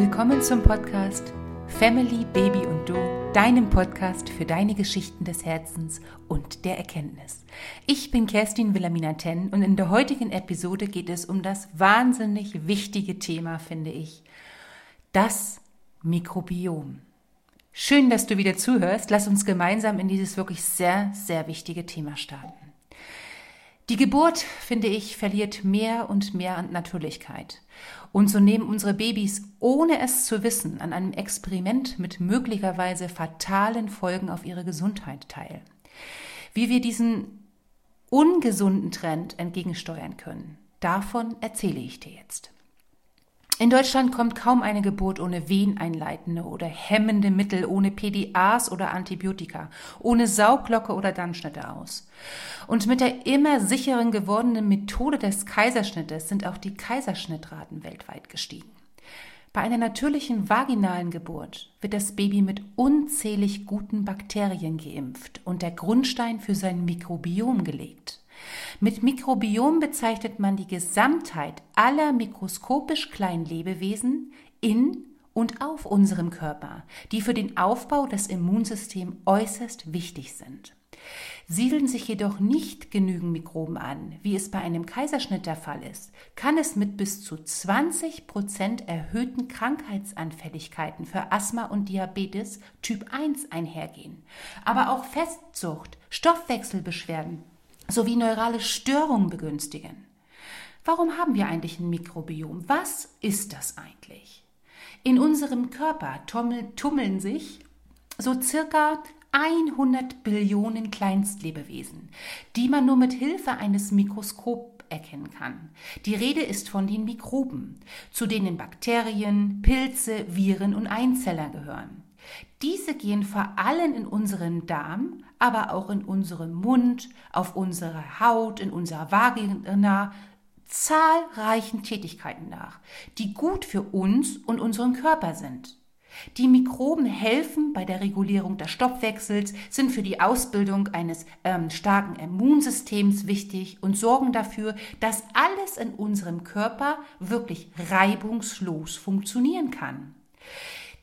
Willkommen zum Podcast Family, Baby und Du, deinem Podcast für deine Geschichten des Herzens und der Erkenntnis. Ich bin Kerstin Wilhelmina Ten und in der heutigen Episode geht es um das wahnsinnig wichtige Thema, finde ich, das Mikrobiom. Schön, dass du wieder zuhörst. Lass uns gemeinsam in dieses wirklich sehr, sehr wichtige Thema starten. Die Geburt, finde ich, verliert mehr und mehr an Natürlichkeit. Und so nehmen unsere Babys, ohne es zu wissen, an einem Experiment mit möglicherweise fatalen Folgen auf ihre Gesundheit teil. Wie wir diesen ungesunden Trend entgegensteuern können, davon erzähle ich dir jetzt. In Deutschland kommt kaum eine Geburt ohne veneinleitende oder hemmende Mittel, ohne PDAs oder Antibiotika, ohne Sauglocke oder Dammschnitte aus. Und mit der immer sicheren gewordenen Methode des Kaiserschnittes sind auch die Kaiserschnittraten weltweit gestiegen. Bei einer natürlichen vaginalen Geburt wird das Baby mit unzählig guten Bakterien geimpft und der Grundstein für sein Mikrobiom gelegt. Mit Mikrobiom bezeichnet man die Gesamtheit aller mikroskopisch kleinen Lebewesen in und auf unserem Körper, die für den Aufbau des Immunsystems äußerst wichtig sind. Siedeln sich jedoch nicht genügend Mikroben an, wie es bei einem Kaiserschnitt der Fall ist, kann es mit bis zu 20 Prozent erhöhten Krankheitsanfälligkeiten für Asthma und Diabetes Typ 1 einhergehen. Aber auch Festzucht, Stoffwechselbeschwerden, sowie neurale Störungen begünstigen. Warum haben wir eigentlich ein Mikrobiom? Was ist das eigentlich? In unserem Körper tummeln sich so circa 100 Billionen Kleinstlebewesen, die man nur mit Hilfe eines Mikroskops erkennen kann. Die Rede ist von den Mikroben, zu denen Bakterien, Pilze, Viren und Einzeller gehören. Diese gehen vor allem in unseren Darm, aber auch in unserem Mund, auf unsere Haut, in unserer Vagina, zahlreichen Tätigkeiten nach, die gut für uns und unseren Körper sind. Die Mikroben helfen bei der Regulierung des Stoffwechsels, sind für die Ausbildung eines ähm, starken Immunsystems wichtig und sorgen dafür, dass alles in unserem Körper wirklich reibungslos funktionieren kann.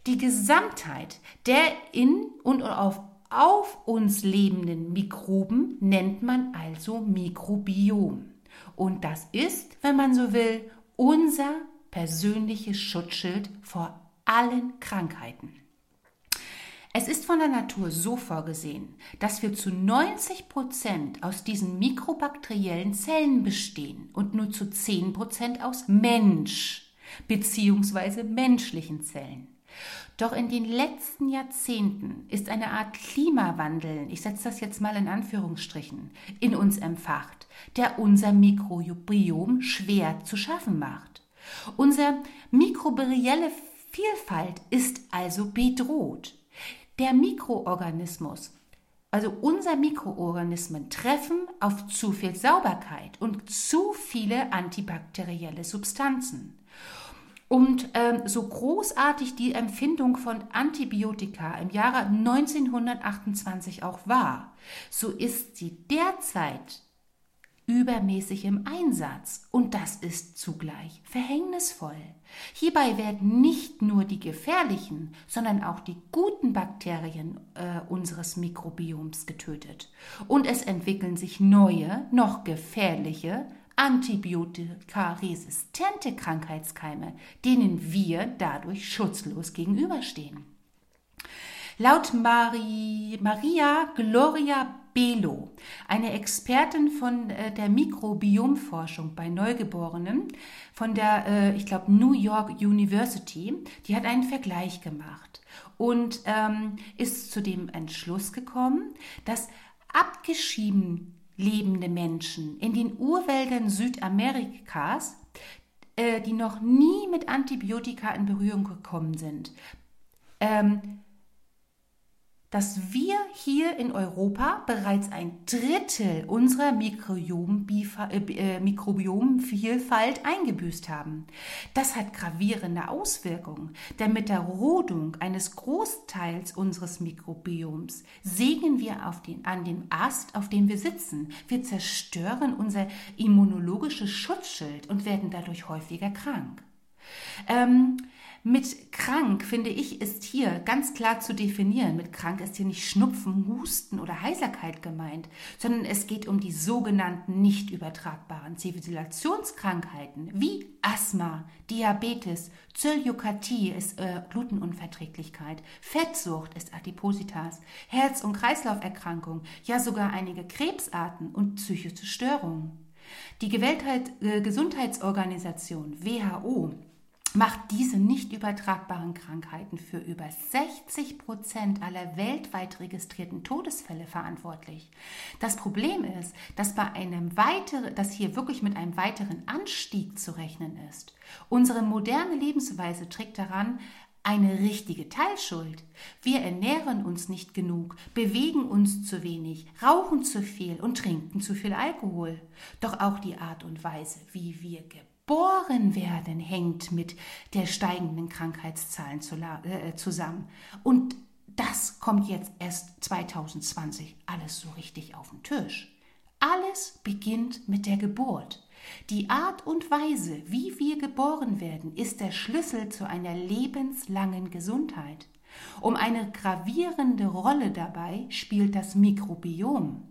Die Gesamtheit der in und auf, auf uns lebenden Mikroben nennt man also Mikrobiom. Und das ist, wenn man so will, unser persönliches Schutzschild vor allen Krankheiten. Es ist von der Natur so vorgesehen, dass wir zu 90 Prozent aus diesen mikrobakteriellen Zellen bestehen und nur zu 10 Prozent aus Mensch bzw. menschlichen Zellen. Doch in den letzten Jahrzehnten ist eine Art Klimawandel, ich setze das jetzt mal in Anführungsstrichen, in uns empfacht, der unser Mikrobiom schwer zu schaffen macht. Unser mikrobielle Vielfalt ist also bedroht. Der Mikroorganismus, also unser Mikroorganismen treffen auf zu viel Sauberkeit und zu viele antibakterielle Substanzen. Und ähm, so großartig die Empfindung von Antibiotika im Jahre 1928 auch war, so ist sie derzeit übermäßig im Einsatz und das ist zugleich verhängnisvoll. Hierbei werden nicht nur die gefährlichen, sondern auch die guten Bakterien äh, unseres Mikrobioms getötet und es entwickeln sich neue, noch gefährliche, antibiotikaresistente Krankheitskeime, denen wir dadurch schutzlos gegenüberstehen. Laut Marie, Maria Gloria Belo, eine Expertin von äh, der Mikrobiomforschung bei Neugeborenen von der, äh, ich glaube, New York University, die hat einen Vergleich gemacht und ähm, ist zu dem Entschluss gekommen, dass abgeschieden lebende Menschen. In den Urwäldern Südamerikas, äh, die noch nie mit Antibiotika in Berührung gekommen sind, ähm, dass wir hier in Europa bereits ein Drittel unserer äh, Mikrobiomvielfalt eingebüßt haben. Das hat gravierende Auswirkungen, denn mit der Rodung eines Großteils unseres Mikrobioms sägen wir den, an dem Ast, auf dem wir sitzen. Wir zerstören unser immunologisches Schutzschild und werden dadurch häufiger krank. Ähm, mit krank, finde ich, ist hier ganz klar zu definieren. Mit krank ist hier nicht Schnupfen, Husten oder Heiserkeit gemeint, sondern es geht um die sogenannten nicht übertragbaren Zivilisationskrankheiten wie Asthma, Diabetes, Zöliokratie ist äh, Glutenunverträglichkeit, Fettsucht ist Adipositas, Herz- und Kreislauferkrankung, ja sogar einige Krebsarten und psychische Störungen. Die äh, Gesundheitsorganisation WHO macht diese nicht übertragbaren Krankheiten für über 60 Prozent aller weltweit registrierten Todesfälle verantwortlich. Das Problem ist, dass bei einem weiteren, dass hier wirklich mit einem weiteren Anstieg zu rechnen ist. Unsere moderne Lebensweise trägt daran eine richtige Teilschuld. Wir ernähren uns nicht genug, bewegen uns zu wenig, rauchen zu viel und trinken zu viel Alkohol. Doch auch die Art und Weise, wie wir geboren werden, hängt mit der steigenden Krankheitszahlen äh, zusammen. Und das kommt jetzt erst 2020 alles so richtig auf den Tisch. Alles beginnt mit der Geburt. Die Art und Weise, wie wir geboren werden, ist der Schlüssel zu einer lebenslangen Gesundheit. Um eine gravierende Rolle dabei spielt das Mikrobiom.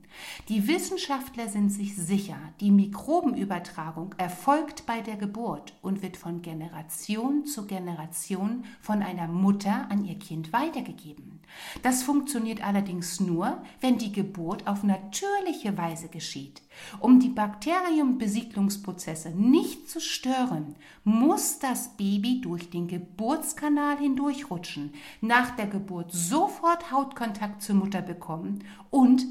Die Wissenschaftler sind sich sicher, die Mikrobenübertragung erfolgt bei der Geburt und wird von Generation zu Generation von einer Mutter an ihr Kind weitergegeben. Das funktioniert allerdings nur, wenn die Geburt auf natürliche Weise geschieht. Um die Bakterienbesiedlungsprozesse nicht zu stören, muss das Baby durch den Geburtskanal hindurchrutschen, nach der Geburt sofort Hautkontakt zur Mutter bekommen und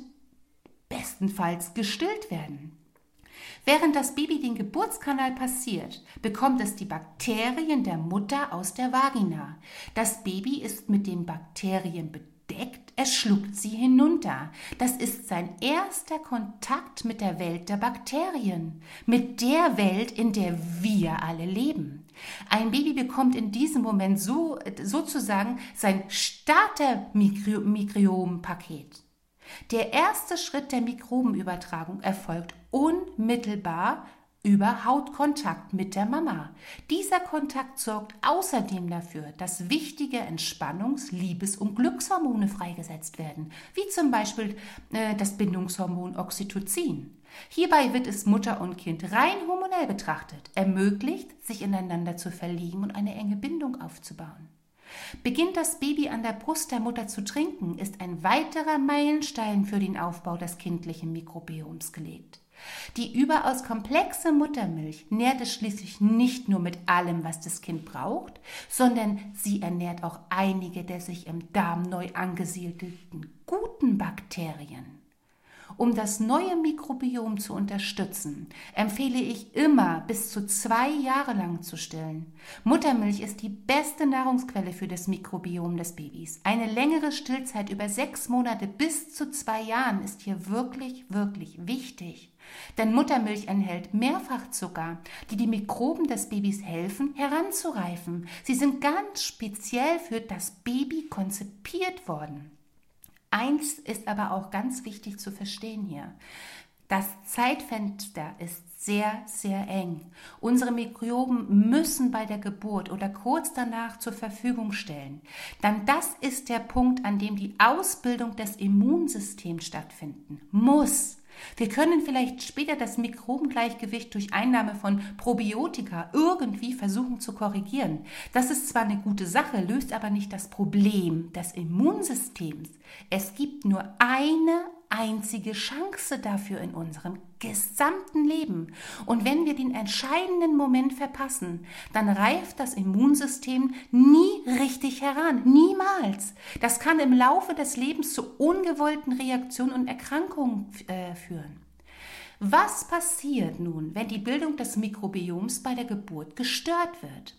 bestenfalls gestillt werden. Während das Baby den Geburtskanal passiert, bekommt es die Bakterien der Mutter aus der Vagina. Das Baby ist mit den Bakterien bedeckt, es schluckt sie hinunter. Das ist sein erster Kontakt mit der Welt der Bakterien, mit der Welt, in der wir alle leben. Ein Baby bekommt in diesem Moment so, sozusagen sein Starter-Mikroom-Paket. Der erste Schritt der Mikrobenübertragung erfolgt unmittelbar über Hautkontakt mit der Mama. Dieser Kontakt sorgt außerdem dafür, dass wichtige Entspannungs-, Liebes- und Glückshormone freigesetzt werden, wie zum Beispiel äh, das Bindungshormon Oxytocin. Hierbei wird es Mutter und Kind rein hormonell betrachtet, ermöglicht, sich ineinander zu verlieben und eine enge Bindung aufzubauen. Beginnt das Baby an der Brust der Mutter zu trinken, ist ein weiterer Meilenstein für den Aufbau des kindlichen Mikrobioms gelegt. Die überaus komplexe Muttermilch nährt es schließlich nicht nur mit allem, was das Kind braucht, sondern sie ernährt auch einige der sich im Darm neu angesiedelten guten Bakterien. Um das neue Mikrobiom zu unterstützen, empfehle ich immer bis zu zwei Jahre lang zu stillen. Muttermilch ist die beste Nahrungsquelle für das Mikrobiom des Babys. Eine längere Stillzeit über sechs Monate bis zu zwei Jahren ist hier wirklich, wirklich wichtig. Denn Muttermilch enthält Mehrfachzucker, die die Mikroben des Babys helfen, heranzureifen. Sie sind ganz speziell für das Baby konzipiert worden. Eins ist aber auch ganz wichtig zu verstehen hier. Das Zeitfenster ist sehr, sehr eng. Unsere Mikroben müssen bei der Geburt oder kurz danach zur Verfügung stellen. Dann das ist der Punkt, an dem die Ausbildung des Immunsystems stattfinden muss. Wir können vielleicht später das Mikrobengleichgewicht durch Einnahme von Probiotika irgendwie versuchen zu korrigieren. Das ist zwar eine gute Sache, löst aber nicht das Problem des Immunsystems. Es gibt nur eine einzige Chance dafür in unserem gesamten Leben. Und wenn wir den entscheidenden Moment verpassen, dann reift das Immunsystem nie richtig heran. Niemals. Das kann im Laufe des Lebens zu ungewollten Reaktionen und Erkrankungen äh, führen. Was passiert nun, wenn die Bildung des Mikrobioms bei der Geburt gestört wird?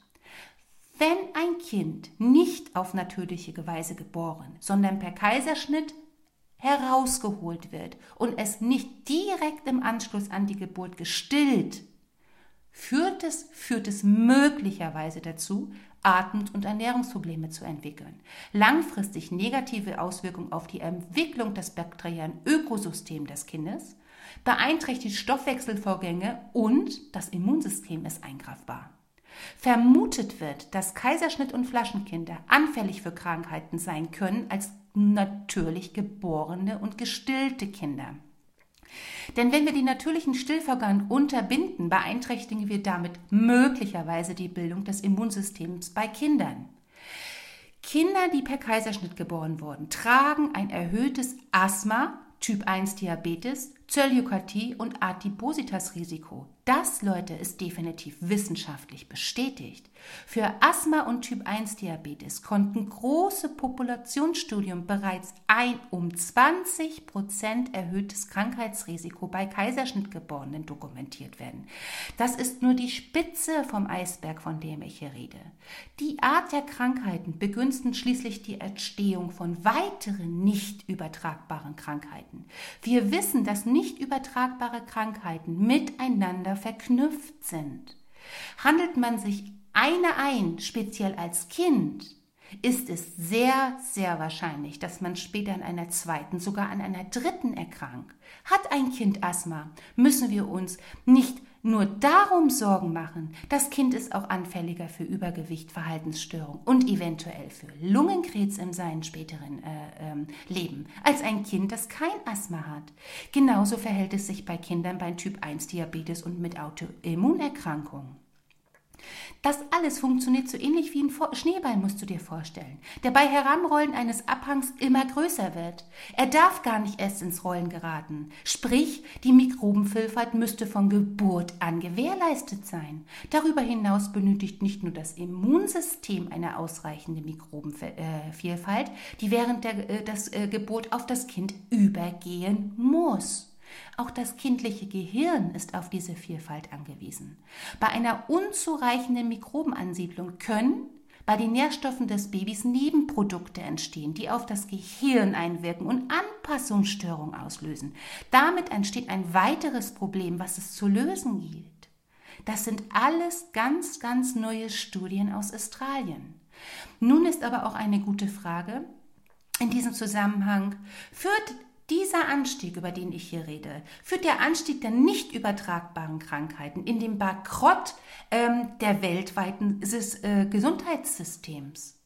Wenn ein Kind nicht auf natürliche Weise geboren, sondern per Kaiserschnitt herausgeholt wird und es nicht direkt im Anschluss an die Geburt gestillt, führt es, führt es möglicherweise dazu, Atem- und Ernährungsprobleme zu entwickeln. Langfristig negative Auswirkungen auf die Entwicklung des bakteriellen Ökosystems des Kindes, beeinträchtigt Stoffwechselvorgänge und das Immunsystem ist eingreifbar. Vermutet wird, dass Kaiserschnitt und Flaschenkinder anfällig für Krankheiten sein können als natürlich geborene und gestillte Kinder. Denn wenn wir die natürlichen Stillvorgänge unterbinden, beeinträchtigen wir damit möglicherweise die Bildung des Immunsystems bei Kindern. Kinder, die per Kaiserschnitt geboren wurden, tragen ein erhöhtes Asthma, Typ 1 Diabetes, Zöliakie und Adipositas-Risiko. Das, Leute, ist definitiv wissenschaftlich bestätigt. Für Asthma und Typ-1-Diabetes konnten große Populationsstudien bereits ein um 20 Prozent erhöhtes Krankheitsrisiko bei Kaiserschnittgeborenen dokumentiert werden. Das ist nur die Spitze vom Eisberg, von dem ich hier rede. Die Art der Krankheiten begünstigen schließlich die Entstehung von weiteren nicht übertragbaren Krankheiten. Wir wissen, dass nicht übertragbare Krankheiten miteinander verknüpft sind. Handelt man sich eine ein, speziell als Kind, ist es sehr, sehr wahrscheinlich, dass man später an einer zweiten, sogar an einer dritten erkrankt. Hat ein Kind Asthma, müssen wir uns nicht nur darum Sorgen machen. Das Kind ist auch anfälliger für Übergewicht, Verhaltensstörung und eventuell für Lungenkrebs in seinem späteren äh, ähm, Leben, als ein Kind, das kein Asthma hat. Genauso verhält es sich bei Kindern bei Typ 1 Diabetes und mit Autoimmunerkrankungen. Das alles funktioniert so ähnlich wie ein Schneeball, musst du dir vorstellen, der bei Heranrollen eines Abhangs immer größer wird. Er darf gar nicht erst ins Rollen geraten. Sprich, die Mikrobenvielfalt müsste von Geburt an gewährleistet sein. Darüber hinaus benötigt nicht nur das Immunsystem eine ausreichende Mikrobenvielfalt, die während der äh, das, äh, Geburt auf das Kind übergehen muss. Auch das kindliche Gehirn ist auf diese Vielfalt angewiesen. Bei einer unzureichenden Mikrobenansiedlung können bei den Nährstoffen des Babys Nebenprodukte entstehen, die auf das Gehirn einwirken und Anpassungsstörungen auslösen. Damit entsteht ein weiteres Problem, was es zu lösen gilt. Das sind alles ganz, ganz neue Studien aus Australien. Nun ist aber auch eine gute Frage in diesem Zusammenhang, führt dieser Anstieg, über den ich hier rede, führt der Anstieg der nicht übertragbaren Krankheiten in den Bankrott ähm, der weltweiten äh, Gesundheitssystems.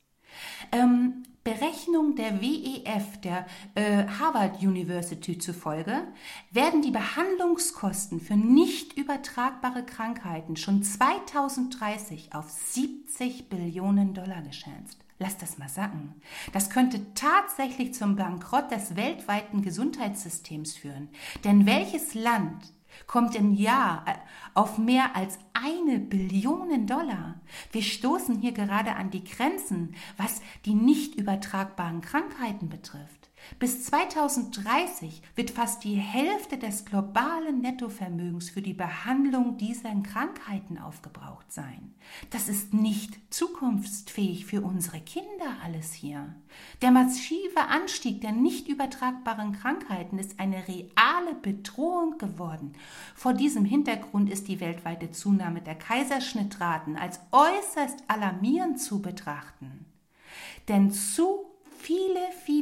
Ähm, Berechnung der WEF, der äh, Harvard University zufolge, werden die Behandlungskosten für nicht übertragbare Krankheiten schon 2030 auf 70 Billionen Dollar geschätzt. Lass das mal sacken. Das könnte tatsächlich zum Bankrott des weltweiten Gesundheitssystems führen. Denn welches Land kommt im Jahr äh, auf mehr als eine Billion Dollar. Wir stoßen hier gerade an die Grenzen, was die nicht übertragbaren Krankheiten betrifft. Bis 2030 wird fast die Hälfte des globalen Nettovermögens für die Behandlung dieser Krankheiten aufgebraucht sein. Das ist nicht zukunftsfähig für unsere Kinder alles hier. Der massive Anstieg der nicht übertragbaren Krankheiten ist eine reale Bedrohung geworden. Vor diesem Hintergrund ist die weltweite Zunahme der Kaiserschnittraten als äußerst alarmierend zu betrachten. Denn zu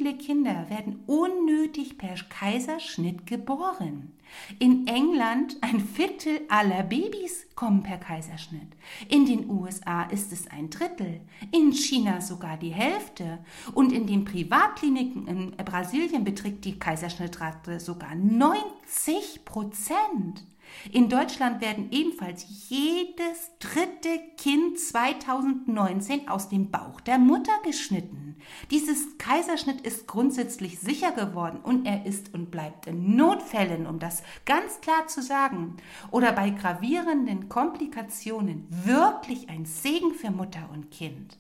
Viele, Kinder werden unnötig per Kaiserschnitt geboren. In England ein Viertel aller Babys kommen per Kaiserschnitt. In den USA ist es ein Drittel, in China sogar die Hälfte und in den Privatkliniken in Brasilien beträgt die Kaiserschnittrate sogar 90 Prozent. In Deutschland werden ebenfalls jedes dritte Kind 2019 aus dem Bauch der Mutter geschnitten. Dieses Kaiserschnitt ist grundsätzlich sicher geworden und er ist und bleibt in Notfällen, um das ganz klar zu sagen, oder bei gravierenden Komplikationen wirklich ein Segen für Mutter und Kind.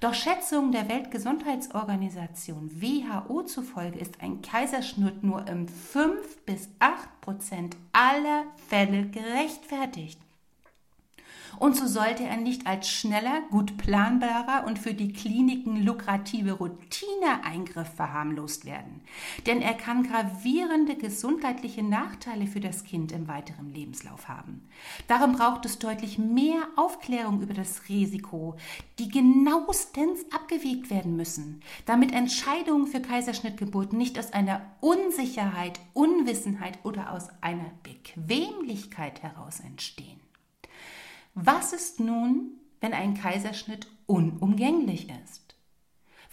Doch Schätzungen der Weltgesundheitsorganisation WHO zufolge ist ein Kaiserschnitt nur im 5 bis 8 Prozent aller Fälle gerechtfertigt. Und so sollte er nicht als schneller, gut planbarer und für die Kliniken lukrative Routineeingriff verharmlost werden. Denn er kann gravierende gesundheitliche Nachteile für das Kind im weiteren Lebenslauf haben. Darum braucht es deutlich mehr Aufklärung über das Risiko, die genauestens abgewegt werden müssen, damit Entscheidungen für Kaiserschnittgeburten nicht aus einer Unsicherheit, Unwissenheit oder aus einer Bequemlichkeit heraus entstehen. Was ist nun, wenn ein Kaiserschnitt unumgänglich ist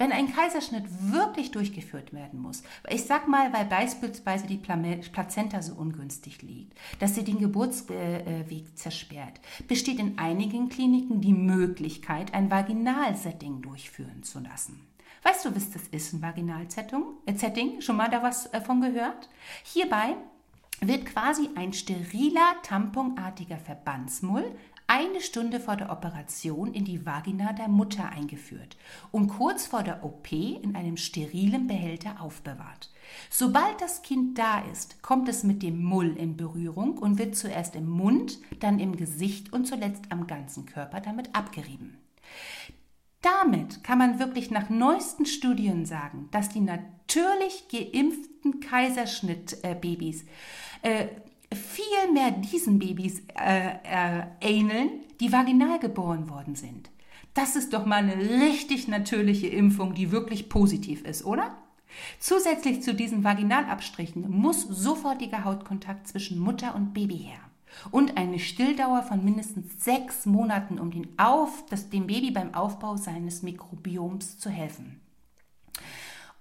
wenn ein Kaiserschnitt wirklich durchgeführt werden muss, ich sag mal, weil beispielsweise die Plazenta so ungünstig liegt, dass sie den Geburtsweg zersperrt, besteht in einigen Kliniken die Möglichkeit, ein Vaginalsetting durchführen zu lassen. Weißt du, was das ist, ein Vaginalsetting? Äh, Schon mal da was äh, gehört? Hierbei wird quasi ein steriler, tamponartiger Verbandsmull eine Stunde vor der Operation in die Vagina der Mutter eingeführt und kurz vor der OP in einem sterilen Behälter aufbewahrt. Sobald das Kind da ist, kommt es mit dem Mull in Berührung und wird zuerst im Mund, dann im Gesicht und zuletzt am ganzen Körper damit abgerieben. Damit kann man wirklich nach neuesten Studien sagen, dass die natürlich geimpften Kaiserschnittbabys äh, viel mehr diesen Babys äh, äh, ähneln, die vaginal geboren worden sind. Das ist doch mal eine richtig natürliche Impfung, die wirklich positiv ist, oder? Zusätzlich zu diesen Vaginalabstrichen muss sofortiger Hautkontakt zwischen Mutter und Baby her und eine Stilldauer von mindestens sechs Monaten, um den Auf, das, dem Baby beim Aufbau seines Mikrobioms zu helfen.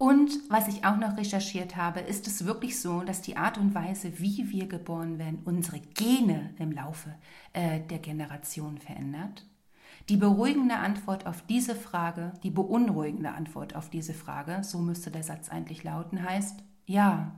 Und was ich auch noch recherchiert habe, ist es wirklich so, dass die Art und Weise, wie wir geboren werden, unsere Gene im Laufe äh, der Generation verändert? Die beruhigende Antwort auf diese Frage, die beunruhigende Antwort auf diese Frage, so müsste der Satz eigentlich lauten, heißt ja.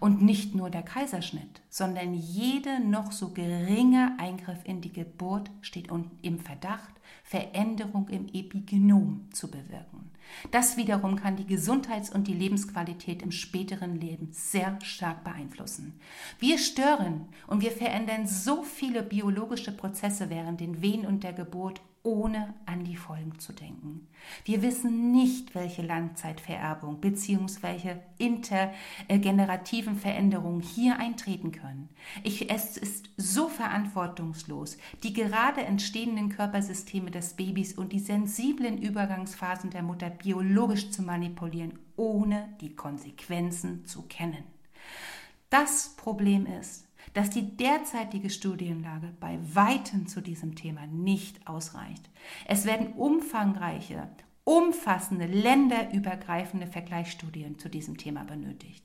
Und nicht nur der Kaiserschnitt, sondern jede noch so geringe Eingriff in die Geburt steht im Verdacht, Veränderung im Epigenom zu bewirken. Das wiederum kann die Gesundheits- und die Lebensqualität im späteren Leben sehr stark beeinflussen. Wir stören und wir verändern so viele biologische Prozesse während den Wehen und der Geburt ohne an die Folgen zu denken. Wir wissen nicht, welche Langzeitvererbung bzw. intergenerativen Veränderungen hier eintreten können. Ich, es ist so verantwortungslos, die gerade entstehenden Körpersysteme des Babys und die sensiblen Übergangsphasen der Mutter biologisch zu manipulieren, ohne die Konsequenzen zu kennen. Das Problem ist, dass die derzeitige Studienlage bei weitem zu diesem Thema nicht ausreicht. Es werden umfangreiche, umfassende, länderübergreifende Vergleichsstudien zu diesem Thema benötigt.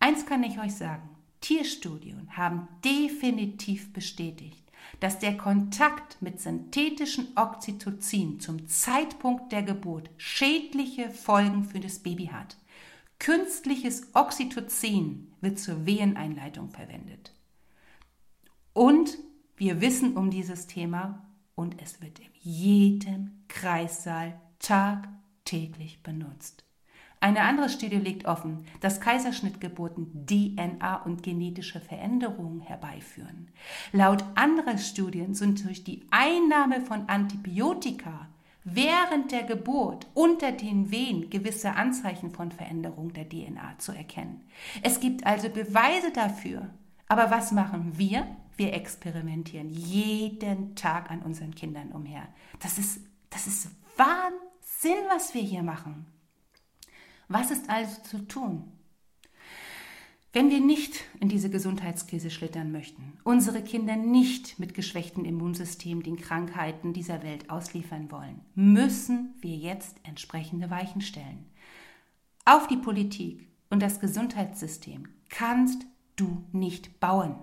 Eins kann ich euch sagen, Tierstudien haben definitiv bestätigt, dass der Kontakt mit synthetischen Oxytocin zum Zeitpunkt der Geburt schädliche Folgen für das Baby hat. Künstliches Oxytocin wird zur Weheneinleitung verwendet. Und wir wissen um dieses Thema und es wird in jedem Kreissaal tagtäglich benutzt. Eine andere Studie legt offen, dass Kaiserschnittgeburten DNA und genetische Veränderungen herbeiführen. Laut anderer Studien sind durch die Einnahme von Antibiotika während der Geburt unter den Wehen gewisse Anzeichen von Veränderung der DNA zu erkennen. Es gibt also Beweise dafür. Aber was machen wir? Wir experimentieren jeden Tag an unseren Kindern umher. Das ist, das ist Wahnsinn, was wir hier machen. Was ist also zu tun? Wenn wir nicht in diese Gesundheitskrise schlittern möchten, unsere Kinder nicht mit geschwächtem Immunsystem den Krankheiten dieser Welt ausliefern wollen, müssen wir jetzt entsprechende Weichen stellen. Auf die Politik und das Gesundheitssystem kannst du nicht bauen.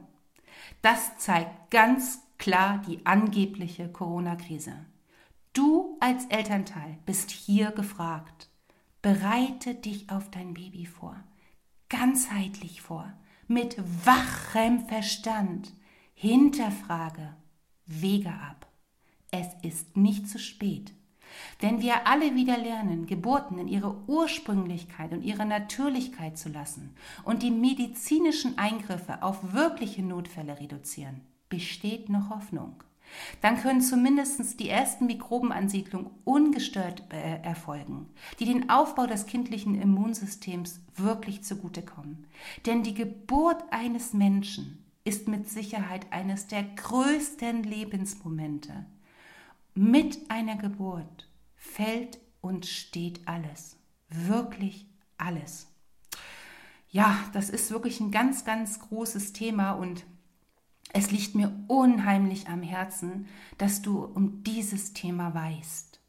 Das zeigt ganz klar die angebliche Corona-Krise. Du als Elternteil bist hier gefragt. Bereite dich auf dein Baby vor, ganzheitlich vor, mit wachem Verstand. Hinterfrage, Wege ab. Es ist nicht zu spät. Wenn wir alle wieder lernen, Geburten in ihre Ursprünglichkeit und ihre Natürlichkeit zu lassen und die medizinischen Eingriffe auf wirkliche Notfälle reduzieren, besteht noch Hoffnung. Dann können zumindest die ersten Mikrobenansiedlungen ungestört äh, erfolgen, die den Aufbau des kindlichen Immunsystems wirklich zugutekommen. Denn die Geburt eines Menschen ist mit Sicherheit eines der größten Lebensmomente. Mit einer Geburt fällt und steht alles. Wirklich alles. Ja, das ist wirklich ein ganz, ganz großes Thema und Es liegt mir unheimlich am Herzen, dass du um dieses Thema weißt.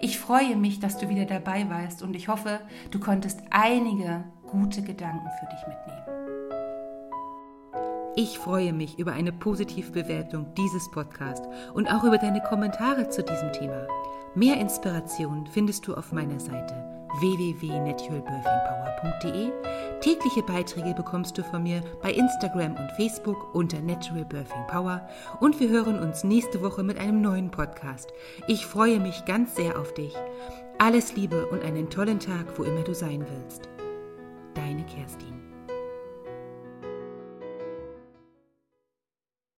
Ich freue mich, dass du wieder dabei warst und ich hoffe, du konntest einige gute Gedanken für dich mitnehmen. Ich freue mich über eine positive Bewertung dieses Podcasts und auch über deine Kommentare zu diesem Thema. Mehr Inspiration findest du auf meiner Seite www.naturalbirthingpower.de. Tägliche Beiträge bekommst du von mir bei Instagram und Facebook unter Natural Birthing Power und wir hören uns nächste Woche mit einem neuen Podcast. Ich freue mich ganz sehr auf dich. Alles Liebe und einen tollen Tag, wo immer du sein willst. Deine Kerstin.